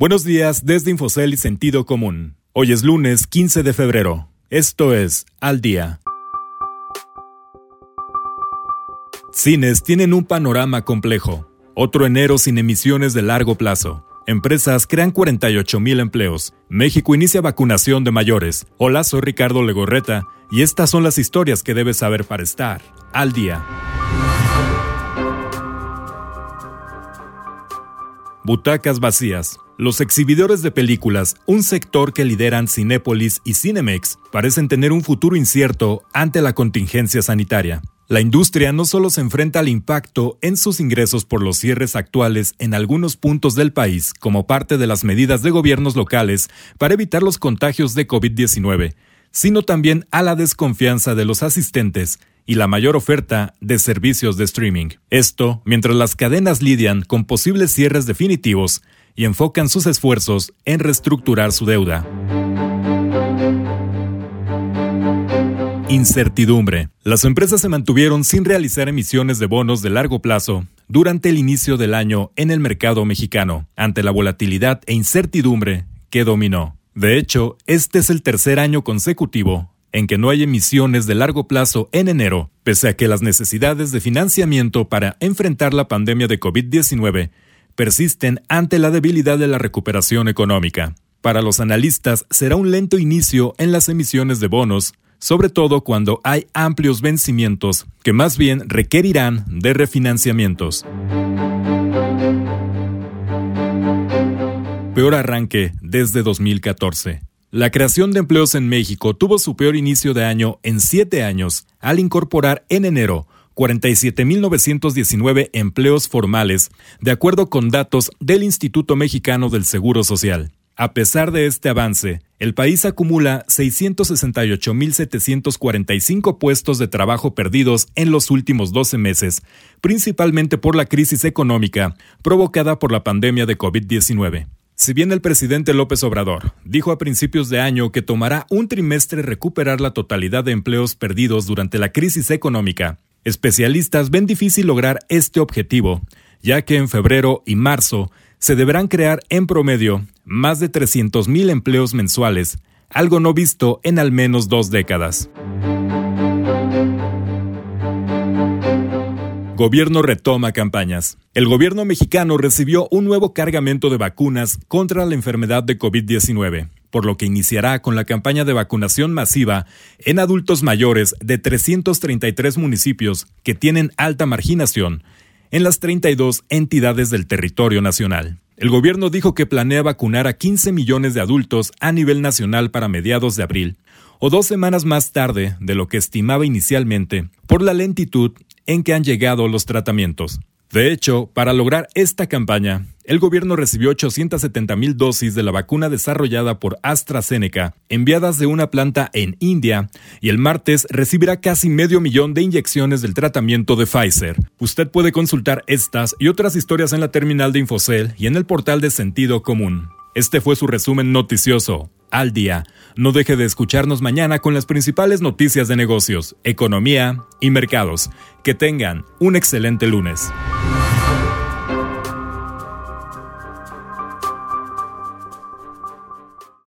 Buenos días desde Infocel y Sentido Común. Hoy es lunes 15 de febrero. Esto es Al Día. Cines tienen un panorama complejo. Otro enero sin emisiones de largo plazo. Empresas crean 48 mil empleos. México inicia vacunación de mayores. Hola, soy Ricardo Legorreta y estas son las historias que debes saber para estar al día. Butacas vacías. Los exhibidores de películas, un sector que lideran Cinépolis y Cinemex, parecen tener un futuro incierto ante la contingencia sanitaria. La industria no solo se enfrenta al impacto en sus ingresos por los cierres actuales en algunos puntos del país como parte de las medidas de gobiernos locales para evitar los contagios de COVID-19, sino también a la desconfianza de los asistentes y la mayor oferta de servicios de streaming. Esto mientras las cadenas lidian con posibles cierres definitivos y enfocan sus esfuerzos en reestructurar su deuda. Incertidumbre. Las empresas se mantuvieron sin realizar emisiones de bonos de largo plazo durante el inicio del año en el mercado mexicano, ante la volatilidad e incertidumbre que dominó. De hecho, este es el tercer año consecutivo en que no hay emisiones de largo plazo en enero, pese a que las necesidades de financiamiento para enfrentar la pandemia de COVID-19 persisten ante la debilidad de la recuperación económica. Para los analistas será un lento inicio en las emisiones de bonos, sobre todo cuando hay amplios vencimientos que más bien requerirán de refinanciamientos. Peor arranque desde 2014. La creación de empleos en México tuvo su peor inicio de año en siete años al incorporar en enero 47.919 empleos formales, de acuerdo con datos del Instituto Mexicano del Seguro Social. A pesar de este avance, el país acumula 668.745 puestos de trabajo perdidos en los últimos 12 meses, principalmente por la crisis económica provocada por la pandemia de COVID-19. Si bien el presidente López Obrador dijo a principios de año que tomará un trimestre recuperar la totalidad de empleos perdidos durante la crisis económica, Especialistas ven difícil lograr este objetivo, ya que en febrero y marzo se deberán crear en promedio más de 300.000 empleos mensuales, algo no visto en al menos dos décadas. Gobierno retoma campañas. El gobierno mexicano recibió un nuevo cargamento de vacunas contra la enfermedad de COVID-19 por lo que iniciará con la campaña de vacunación masiva en adultos mayores de 333 municipios que tienen alta marginación en las 32 entidades del territorio nacional. El gobierno dijo que planea vacunar a 15 millones de adultos a nivel nacional para mediados de abril, o dos semanas más tarde de lo que estimaba inicialmente, por la lentitud en que han llegado los tratamientos. De hecho, para lograr esta campaña, el gobierno recibió 870 mil dosis de la vacuna desarrollada por AstraZeneca, enviadas de una planta en India, y el martes recibirá casi medio millón de inyecciones del tratamiento de Pfizer. Usted puede consultar estas y otras historias en la terminal de Infocel y en el portal de Sentido Común. Este fue su resumen noticioso. Al día. No deje de escucharnos mañana con las principales noticias de negocios, economía y mercados. Que tengan un excelente lunes.